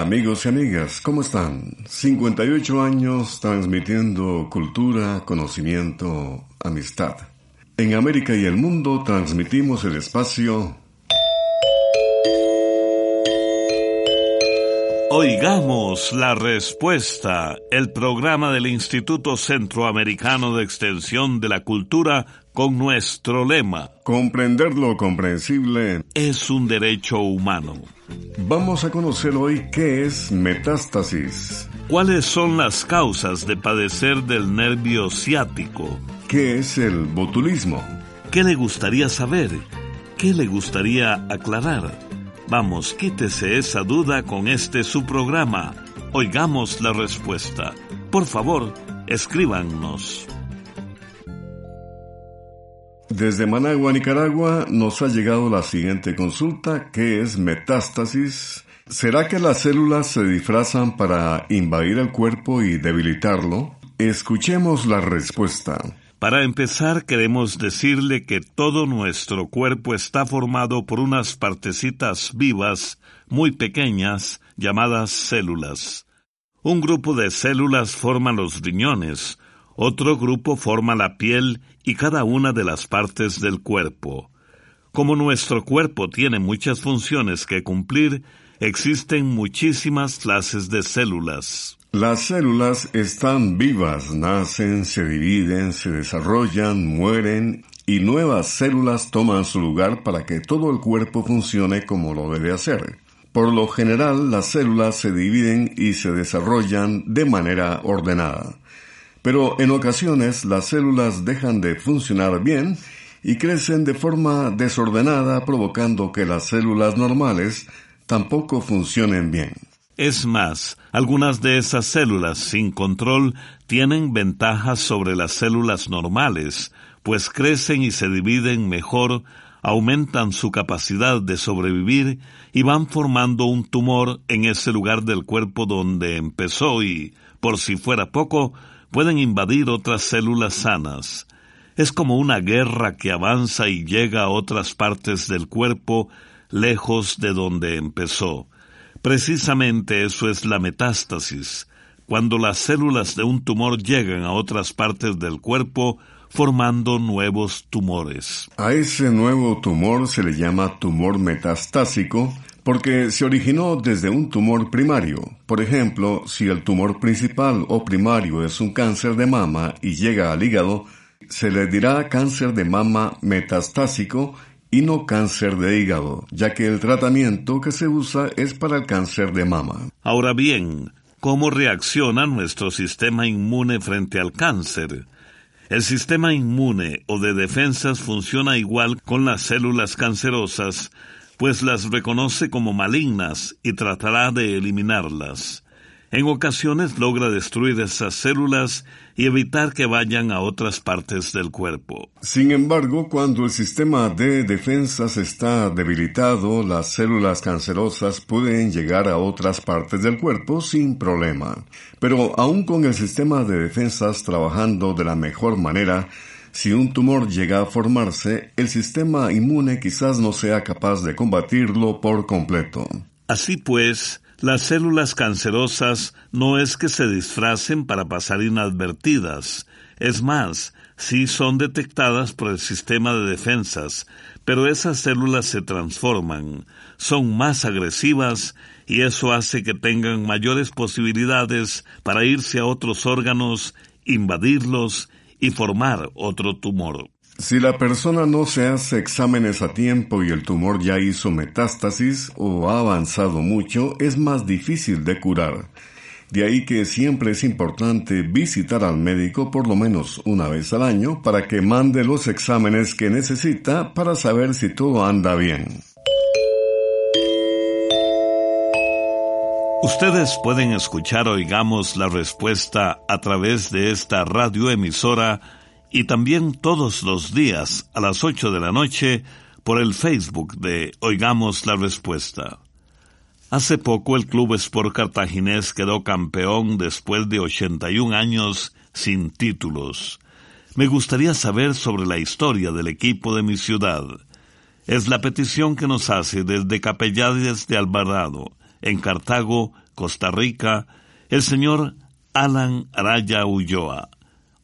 Amigos y amigas, ¿cómo están? 58 años transmitiendo cultura, conocimiento, amistad. En América y el mundo transmitimos el espacio Oigamos la respuesta, el programa del Instituto Centroamericano de Extensión de la Cultura con nuestro lema. Comprender lo comprensible es un derecho humano. Vamos a conocer hoy qué es metástasis. ¿Cuáles son las causas de padecer del nervio ciático? ¿Qué es el botulismo? ¿Qué le gustaría saber? ¿Qué le gustaría aclarar? Vamos, quítese esa duda con este su programa. Oigamos la respuesta. Por favor, escríbanos. Desde Managua, Nicaragua, nos ha llegado la siguiente consulta, que es metástasis. ¿Será que las células se disfrazan para invadir el cuerpo y debilitarlo? Escuchemos la respuesta. Para empezar, queremos decirle que todo nuestro cuerpo está formado por unas partecitas vivas muy pequeñas llamadas células. Un grupo de células forma los riñones, otro grupo forma la piel y cada una de las partes del cuerpo. Como nuestro cuerpo tiene muchas funciones que cumplir, existen muchísimas clases de células. Las células están vivas, nacen, se dividen, se desarrollan, mueren y nuevas células toman su lugar para que todo el cuerpo funcione como lo debe hacer. Por lo general, las células se dividen y se desarrollan de manera ordenada. Pero en ocasiones las células dejan de funcionar bien y crecen de forma desordenada provocando que las células normales tampoco funcionen bien. Es más, algunas de esas células sin control tienen ventajas sobre las células normales, pues crecen y se dividen mejor, aumentan su capacidad de sobrevivir y van formando un tumor en ese lugar del cuerpo donde empezó y, por si fuera poco, pueden invadir otras células sanas. Es como una guerra que avanza y llega a otras partes del cuerpo lejos de donde empezó. Precisamente eso es la metástasis, cuando las células de un tumor llegan a otras partes del cuerpo formando nuevos tumores. A ese nuevo tumor se le llama tumor metastásico porque se originó desde un tumor primario. Por ejemplo, si el tumor principal o primario es un cáncer de mama y llega al hígado, se le dirá cáncer de mama metastásico y no cáncer de hígado, ya que el tratamiento que se usa es para el cáncer de mama. Ahora bien, ¿cómo reacciona nuestro sistema inmune frente al cáncer? El sistema inmune o de defensas funciona igual con las células cancerosas, pues las reconoce como malignas y tratará de eliminarlas. En ocasiones logra destruir esas células y evitar que vayan a otras partes del cuerpo. Sin embargo, cuando el sistema de defensas está debilitado, las células cancerosas pueden llegar a otras partes del cuerpo sin problema. Pero aún con el sistema de defensas trabajando de la mejor manera, si un tumor llega a formarse, el sistema inmune quizás no sea capaz de combatirlo por completo. Así pues, las células cancerosas no es que se disfracen para pasar inadvertidas, es más, sí son detectadas por el sistema de defensas, pero esas células se transforman, son más agresivas y eso hace que tengan mayores posibilidades para irse a otros órganos, invadirlos y formar otro tumor. Si la persona no se hace exámenes a tiempo y el tumor ya hizo metástasis o ha avanzado mucho, es más difícil de curar. De ahí que siempre es importante visitar al médico por lo menos una vez al año para que mande los exámenes que necesita para saber si todo anda bien. Ustedes pueden escuchar Oigamos la Respuesta a través de esta radioemisora y también todos los días a las 8 de la noche por el Facebook de Oigamos la Respuesta. Hace poco el Club Sport Cartaginés quedó campeón después de 81 años sin títulos. Me gustaría saber sobre la historia del equipo de mi ciudad. Es la petición que nos hace desde Capellades de Alvarado, en Cartago, Costa Rica, el señor Alan Araya Ulloa.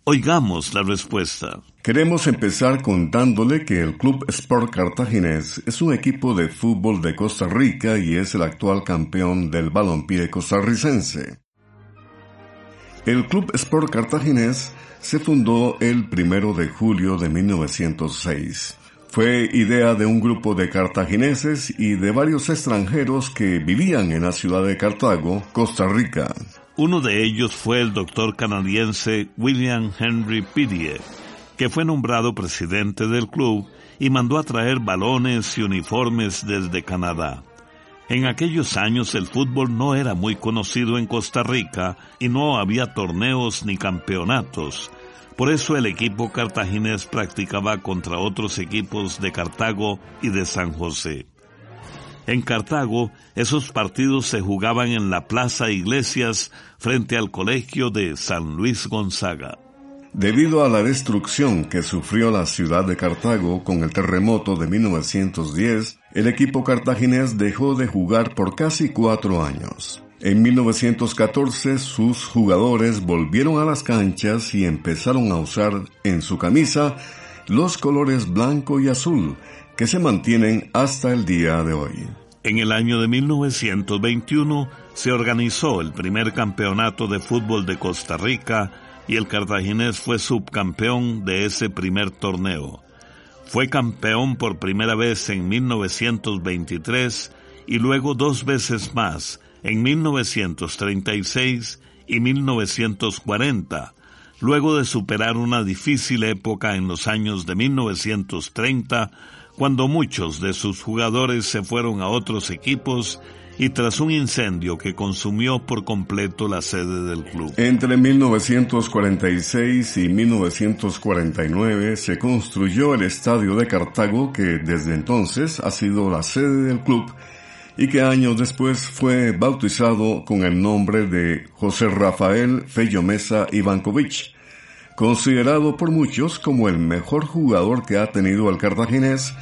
Oigamos la respuesta. Queremos empezar contándole que el Club Sport Cartaginés es un equipo de fútbol de Costa Rica y es el actual campeón del balompié costarricense. El Club Sport Cartaginés se fundó el primero de julio de 1906. Fue idea de un grupo de cartagineses y de varios extranjeros que vivían en la ciudad de Cartago, Costa Rica. Uno de ellos fue el doctor canadiense William Henry Pidie, que fue nombrado presidente del club y mandó a traer balones y uniformes desde Canadá. En aquellos años el fútbol no era muy conocido en Costa Rica y no había torneos ni campeonatos. Por eso el equipo cartaginés practicaba contra otros equipos de Cartago y de San José. En Cartago, esos partidos se jugaban en la Plaza Iglesias frente al colegio de San Luis Gonzaga. Debido a la destrucción que sufrió la ciudad de Cartago con el terremoto de 1910, el equipo cartaginés dejó de jugar por casi cuatro años. En 1914 sus jugadores volvieron a las canchas y empezaron a usar en su camisa los colores blanco y azul que se mantienen hasta el día de hoy. En el año de 1921 se organizó el primer campeonato de fútbol de Costa Rica y el cartaginés fue subcampeón de ese primer torneo. Fue campeón por primera vez en 1923 y luego dos veces más, en 1936 y 1940, luego de superar una difícil época en los años de 1930, cuando muchos de sus jugadores se fueron a otros equipos y tras un incendio que consumió por completo la sede del club. Entre 1946 y 1949 se construyó el Estadio de Cartago que desde entonces ha sido la sede del club y que años después fue bautizado con el nombre de José Rafael Fello Mesa Ivankovich, considerado por muchos como el mejor jugador que ha tenido el cartaginés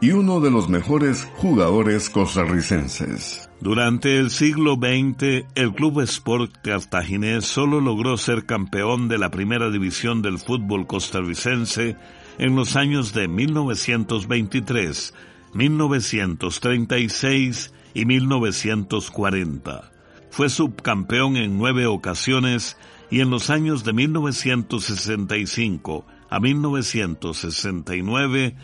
y uno de los mejores jugadores costarricenses. Durante el siglo XX, el Club Sport Cartaginés solo logró ser campeón de la primera división del fútbol costarricense en los años de 1923, 1936 y 1940. Fue subcampeón en nueve ocasiones y en los años de 1965 a 1969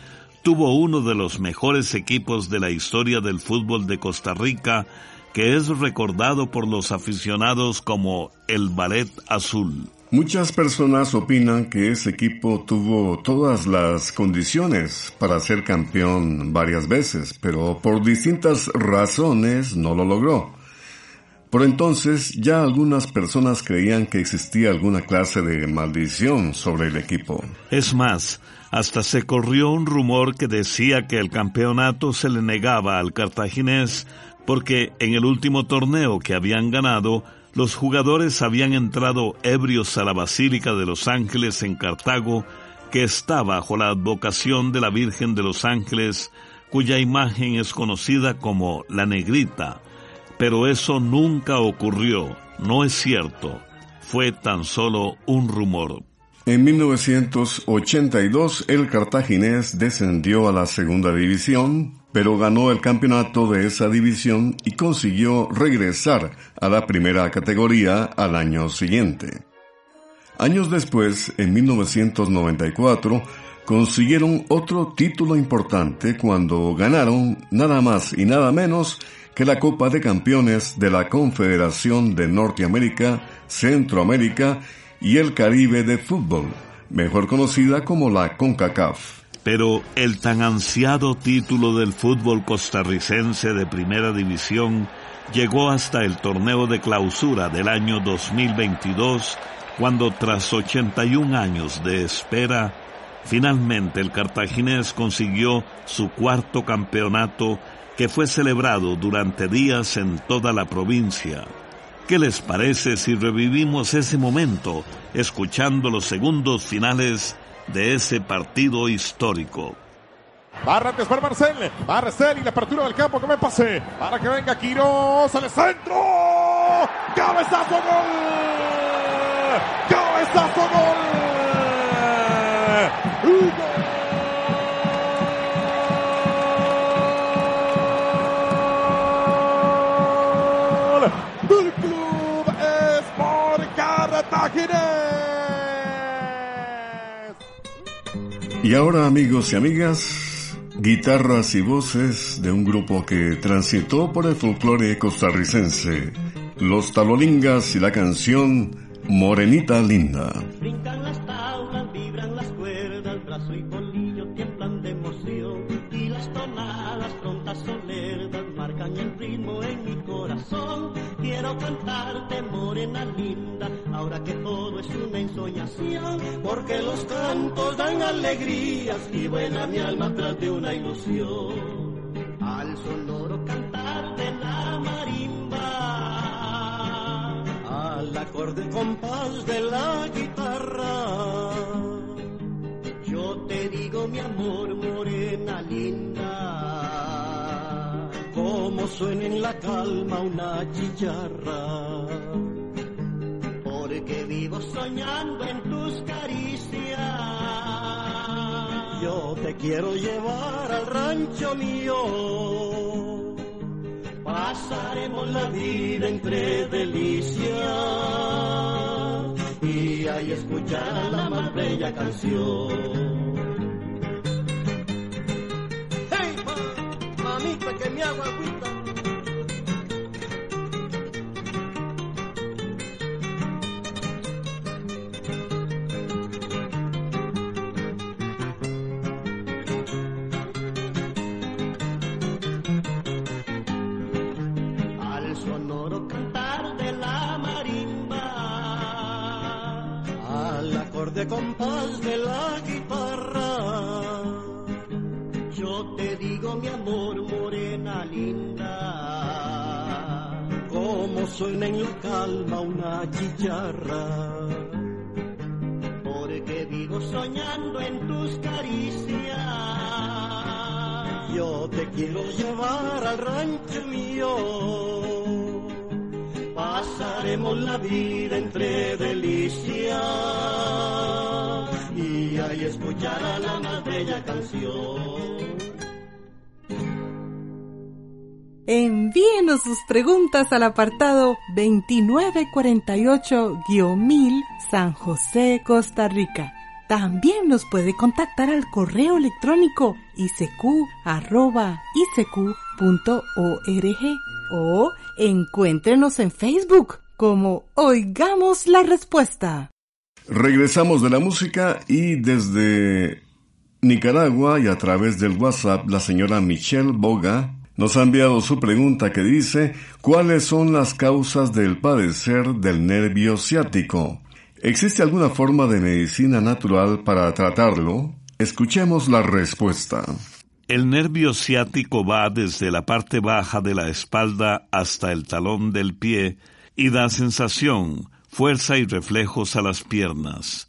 tuvo uno de los mejores equipos de la historia del fútbol de Costa Rica, que es recordado por los aficionados como el Ballet Azul. Muchas personas opinan que ese equipo tuvo todas las condiciones para ser campeón varias veces, pero por distintas razones no lo logró. Por entonces ya algunas personas creían que existía alguna clase de maldición sobre el equipo. Es más, hasta se corrió un rumor que decía que el campeonato se le negaba al cartaginés porque en el último torneo que habían ganado, los jugadores habían entrado ebrios a la Basílica de los Ángeles en Cartago, que está bajo la advocación de la Virgen de los Ángeles, cuya imagen es conocida como la Negrita. Pero eso nunca ocurrió, no es cierto, fue tan solo un rumor. En 1982 el cartaginés descendió a la segunda división, pero ganó el campeonato de esa división y consiguió regresar a la primera categoría al año siguiente. Años después, en 1994, consiguieron otro título importante cuando ganaron nada más y nada menos que la Copa de Campeones de la Confederación de Norteamérica, Centroamérica y el Caribe de fútbol, mejor conocida como la CONCACAF. Pero el tan ansiado título del fútbol costarricense de primera división llegó hasta el torneo de clausura del año 2022, cuando tras 81 años de espera, finalmente el cartaginés consiguió su cuarto campeonato que fue celebrado durante días en toda la provincia. ¿Qué les parece si revivimos ese momento escuchando los segundos finales de ese partido histórico? Barrantes para Marcel. Marcel y la apertura del campo que me pase. Para que venga Quiroz al centro. Cabezazo gol. Cabezazo gol. Club Sport. Y ahora amigos y amigas, guitarras y voces de un grupo que transitó por el folclore costarricense, los Talolingas y la canción Morenita Linda. Alegrías y buena mi alma tras de una ilusión. Al sonoro cantar de la marimba, al acorde compás de la guitarra. Yo te digo mi amor morena linda, como suena en la calma una chicharra. Porque vivo soñando en tus caricias. Yo te quiero llevar al rancho mío. Pasaremos la vida entre delicias y ahí escuchar la más bella canción. ¡Hey, ma, mamita, que me hago agüita! Acorde compás de la guitarra, yo te digo mi amor morena linda, como suena en la calma una chicharra, porque vivo soñando en tus caricias. Yo te quiero llevar al rancho mío. La vida entre delicias y ahí escuchará la más bella canción. Envíenos sus preguntas al apartado 2948-1000 San José, Costa Rica. También nos puede contactar al correo electrónico isq.org o encuéntrenos en Facebook como Oigamos la Respuesta. Regresamos de la música y desde Nicaragua y a través del WhatsApp la señora Michelle Boga nos ha enviado su pregunta que dice ¿Cuáles son las causas del padecer del nervio ciático? ¿Existe alguna forma de medicina natural para tratarlo? Escuchemos la respuesta. El nervio ciático va desde la parte baja de la espalda hasta el talón del pie y da sensación, fuerza y reflejos a las piernas.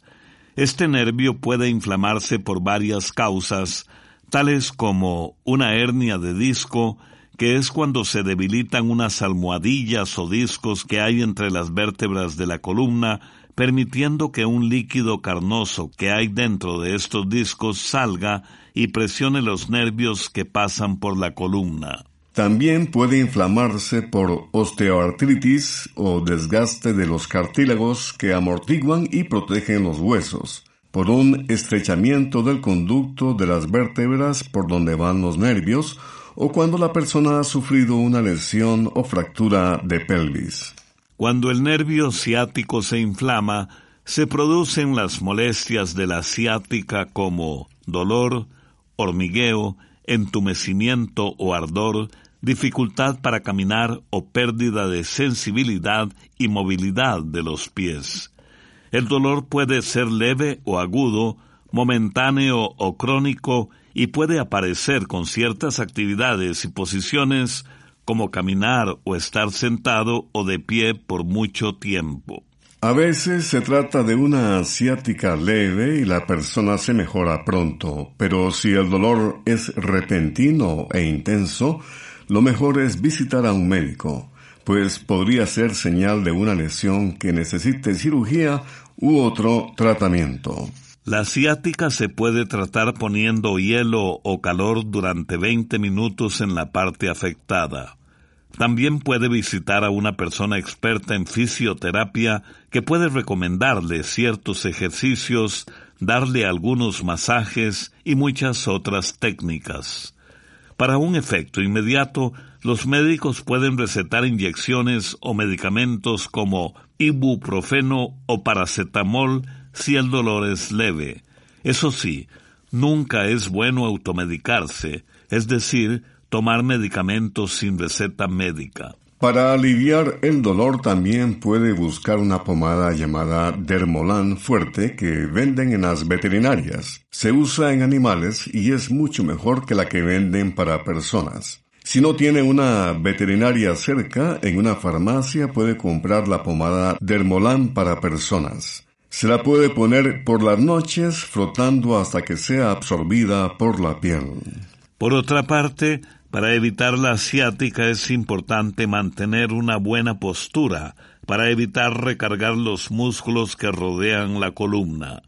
Este nervio puede inflamarse por varias causas, tales como una hernia de disco, que es cuando se debilitan unas almohadillas o discos que hay entre las vértebras de la columna, permitiendo que un líquido carnoso que hay dentro de estos discos salga y presione los nervios que pasan por la columna. También puede inflamarse por osteoartritis o desgaste de los cartílagos que amortiguan y protegen los huesos, por un estrechamiento del conducto de las vértebras por donde van los nervios, o cuando la persona ha sufrido una lesión o fractura de pelvis. Cuando el nervio ciático se inflama, se producen las molestias de la ciática como dolor, hormigueo, entumecimiento o ardor, dificultad para caminar o pérdida de sensibilidad y movilidad de los pies. El dolor puede ser leve o agudo, momentáneo o crónico y puede aparecer con ciertas actividades y posiciones como caminar o estar sentado o de pie por mucho tiempo. A veces se trata de una asiática leve y la persona se mejora pronto, pero si el dolor es repentino e intenso, lo mejor es visitar a un médico, pues podría ser señal de una lesión que necesite cirugía u otro tratamiento. La ciática se puede tratar poniendo hielo o calor durante 20 minutos en la parte afectada. También puede visitar a una persona experta en fisioterapia que puede recomendarle ciertos ejercicios, darle algunos masajes y muchas otras técnicas. Para un efecto inmediato, los médicos pueden recetar inyecciones o medicamentos como ibuprofeno o paracetamol si el dolor es leve. Eso sí, nunca es bueno automedicarse, es decir, tomar medicamentos sin receta médica. Para aliviar el dolor también puede buscar una pomada llamada Dermolan fuerte que venden en las veterinarias. Se usa en animales y es mucho mejor que la que venden para personas. Si no tiene una veterinaria cerca, en una farmacia puede comprar la pomada Dermolan para personas. Se la puede poner por las noches frotando hasta que sea absorbida por la piel. Por otra parte, para evitar la asiática es importante mantener una buena postura para evitar recargar los músculos que rodean la columna.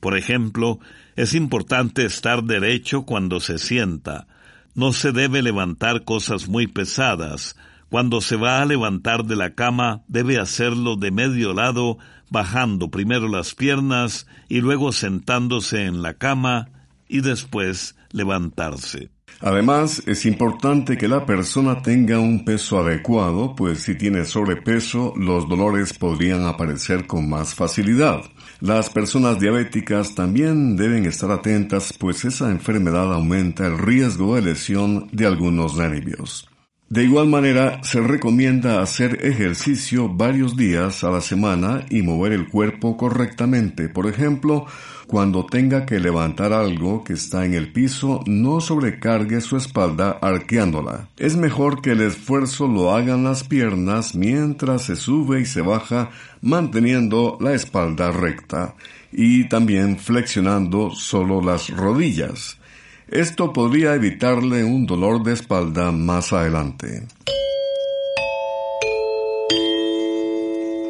Por ejemplo, es importante estar derecho cuando se sienta. No se debe levantar cosas muy pesadas. Cuando se va a levantar de la cama debe hacerlo de medio lado bajando primero las piernas y luego sentándose en la cama y después levantarse. Además, es importante que la persona tenga un peso adecuado, pues si tiene sobrepeso, los dolores podrían aparecer con más facilidad. Las personas diabéticas también deben estar atentas, pues esa enfermedad aumenta el riesgo de lesión de algunos nervios. De igual manera, se recomienda hacer ejercicio varios días a la semana y mover el cuerpo correctamente. Por ejemplo, cuando tenga que levantar algo que está en el piso, no sobrecargue su espalda arqueándola. Es mejor que el esfuerzo lo hagan las piernas mientras se sube y se baja, manteniendo la espalda recta y también flexionando solo las rodillas. Esto podría evitarle un dolor de espalda más adelante.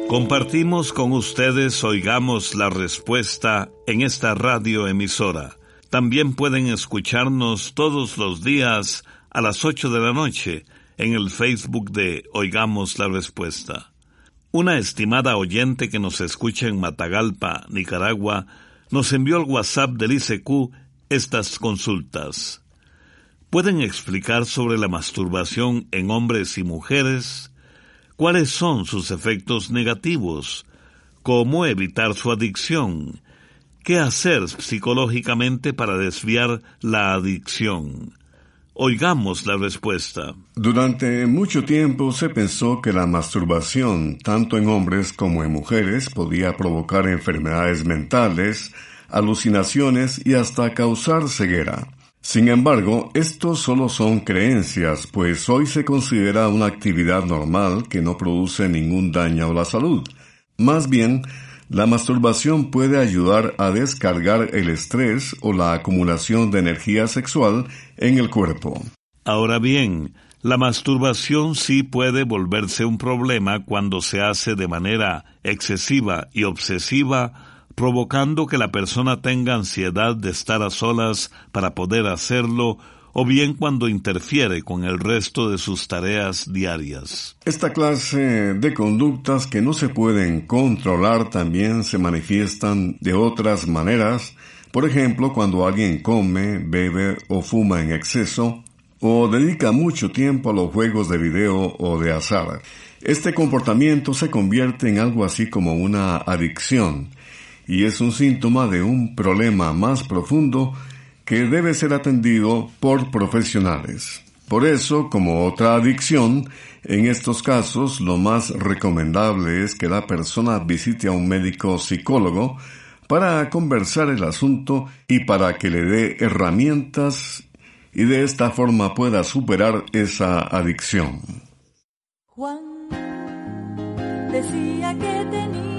Compartimos con ustedes Oigamos la Respuesta en esta radio emisora. También pueden escucharnos todos los días a las 8 de la noche en el Facebook de Oigamos la Respuesta. Una estimada oyente que nos escucha en Matagalpa, Nicaragua, nos envió al WhatsApp del ICQ estas consultas. ¿Pueden explicar sobre la masturbación en hombres y mujeres? ¿Cuáles son sus efectos negativos? ¿Cómo evitar su adicción? ¿Qué hacer psicológicamente para desviar la adicción? Oigamos la respuesta. Durante mucho tiempo se pensó que la masturbación, tanto en hombres como en mujeres, podía provocar enfermedades mentales, alucinaciones y hasta causar ceguera. Sin embargo, estos solo son creencias, pues hoy se considera una actividad normal que no produce ningún daño a la salud. Más bien, la masturbación puede ayudar a descargar el estrés o la acumulación de energía sexual en el cuerpo. Ahora bien, la masturbación sí puede volverse un problema cuando se hace de manera excesiva y obsesiva provocando que la persona tenga ansiedad de estar a solas para poder hacerlo, o bien cuando interfiere con el resto de sus tareas diarias. Esta clase de conductas que no se pueden controlar también se manifiestan de otras maneras, por ejemplo, cuando alguien come, bebe o fuma en exceso, o dedica mucho tiempo a los juegos de video o de azar. Este comportamiento se convierte en algo así como una adicción, y es un síntoma de un problema más profundo que debe ser atendido por profesionales. Por eso, como otra adicción, en estos casos lo más recomendable es que la persona visite a un médico psicólogo para conversar el asunto y para que le dé herramientas y de esta forma pueda superar esa adicción. Juan decía que tenía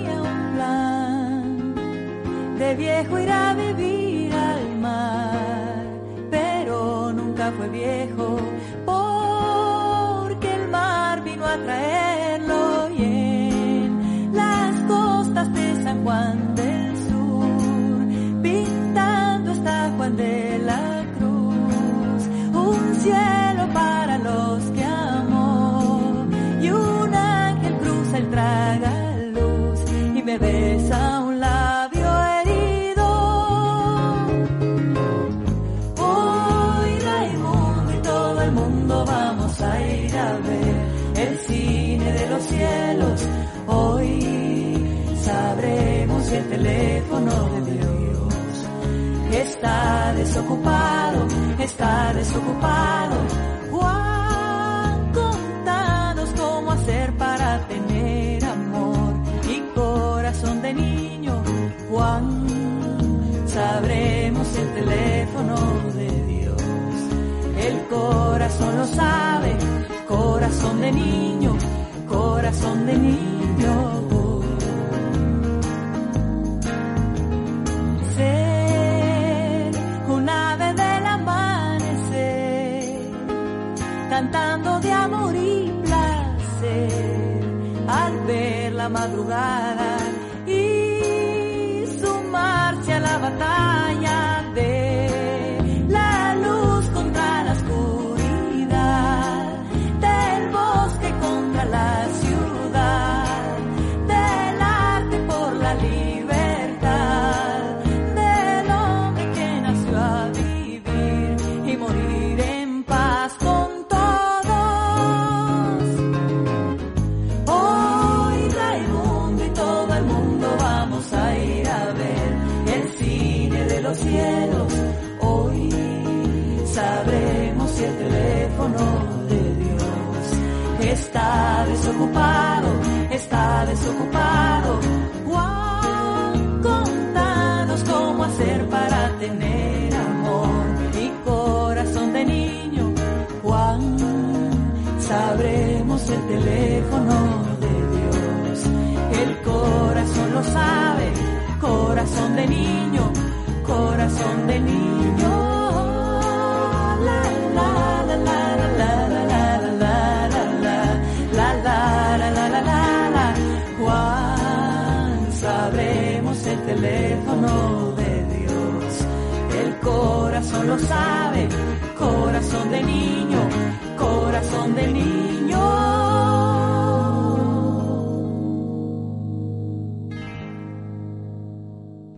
de viejo irá a vivir al mar, pero nunca fue viejo porque el mar vino a traerlo y en las costas de San Juan del Sur, pintando está Juan de teléfono de Dios está desocupado, está desocupado. Juan, contanos cómo hacer para tener amor y corazón de niño. Juan, sabremos el teléfono de Dios. El corazón lo sabe, corazón de niño, corazón de niño. La madrugada está desocupado, está desocupado. Juan, contanos cómo hacer para tener amor y corazón de niño. Juan, sabremos el teléfono de Dios. El corazón lo sabe, corazón de niño, corazón de niño. Corazón lo sabe, corazón de niño, corazón de niño.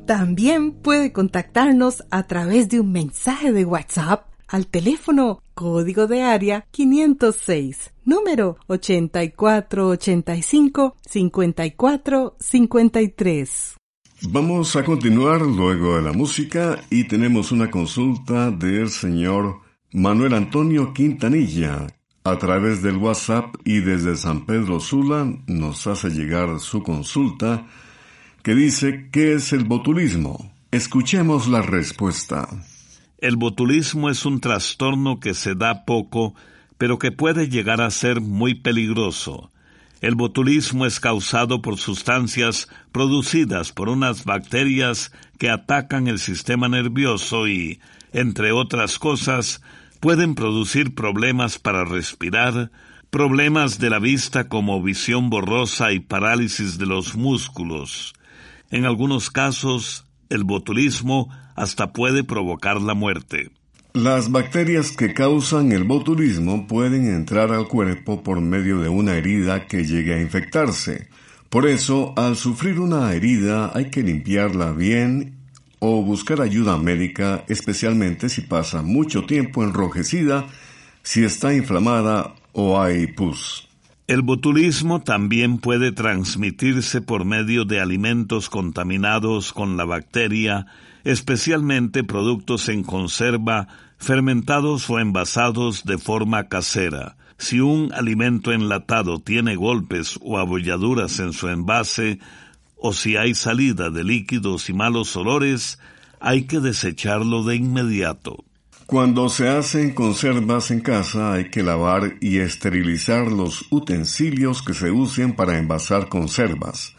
También puede contactarnos a través de un mensaje de WhatsApp al teléfono código de área 506, número 8485-5453. Vamos a continuar luego de la música y tenemos una consulta del señor Manuel Antonio Quintanilla. A través del WhatsApp y desde San Pedro Sula nos hace llegar su consulta que dice ¿qué es el botulismo? Escuchemos la respuesta. El botulismo es un trastorno que se da poco, pero que puede llegar a ser muy peligroso. El botulismo es causado por sustancias producidas por unas bacterias que atacan el sistema nervioso y, entre otras cosas, pueden producir problemas para respirar, problemas de la vista como visión borrosa y parálisis de los músculos. En algunos casos, el botulismo hasta puede provocar la muerte. Las bacterias que causan el botulismo pueden entrar al cuerpo por medio de una herida que llegue a infectarse. Por eso, al sufrir una herida hay que limpiarla bien o buscar ayuda médica, especialmente si pasa mucho tiempo enrojecida, si está inflamada o hay pus. El botulismo también puede transmitirse por medio de alimentos contaminados con la bacteria, especialmente productos en conserva, fermentados o envasados de forma casera. Si un alimento enlatado tiene golpes o abolladuras en su envase, o si hay salida de líquidos y malos olores, hay que desecharlo de inmediato. Cuando se hacen conservas en casa hay que lavar y esterilizar los utensilios que se usen para envasar conservas.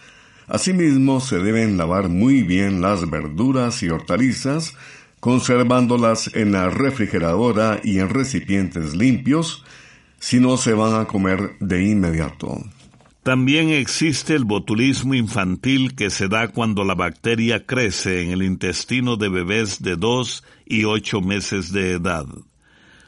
Asimismo, se deben lavar muy bien las verduras y hortalizas, conservándolas en la refrigeradora y en recipientes limpios, si no se van a comer de inmediato. También existe el botulismo infantil que se da cuando la bacteria crece en el intestino de bebés de dos y ocho meses de edad.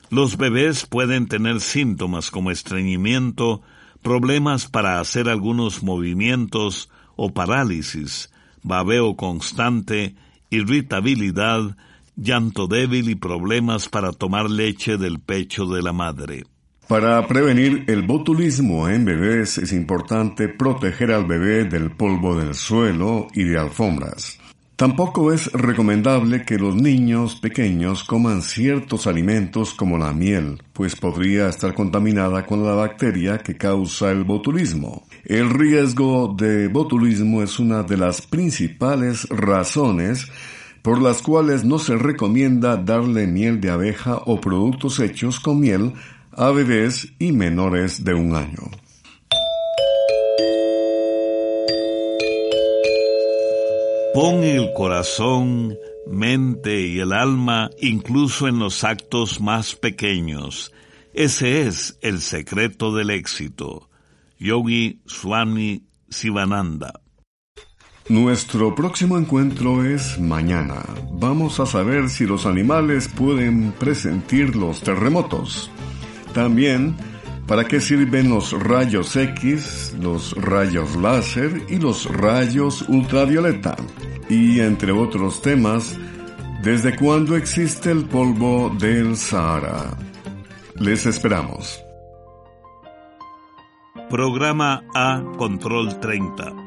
Los bebés pueden tener síntomas como estreñimiento, problemas para hacer algunos movimientos o parálisis, babeo constante, irritabilidad, llanto débil y problemas para tomar leche del pecho de la madre. Para prevenir el botulismo en bebés es importante proteger al bebé del polvo del suelo y de alfombras. Tampoco es recomendable que los niños pequeños coman ciertos alimentos como la miel, pues podría estar contaminada con la bacteria que causa el botulismo. El riesgo de botulismo es una de las principales razones por las cuales no se recomienda darle miel de abeja o productos hechos con miel a bebés y menores de un año. Pon el corazón, mente y el alma incluso en los actos más pequeños. Ese es el secreto del éxito. Yogi Swami Sivananda. Nuestro próximo encuentro es mañana. Vamos a saber si los animales pueden presentir los terremotos. También, ¿para qué sirven los rayos X, los rayos láser y los rayos ultravioleta? Y entre otros temas, ¿desde cuándo existe el polvo del Sahara? Les esperamos. Programa A Control 30.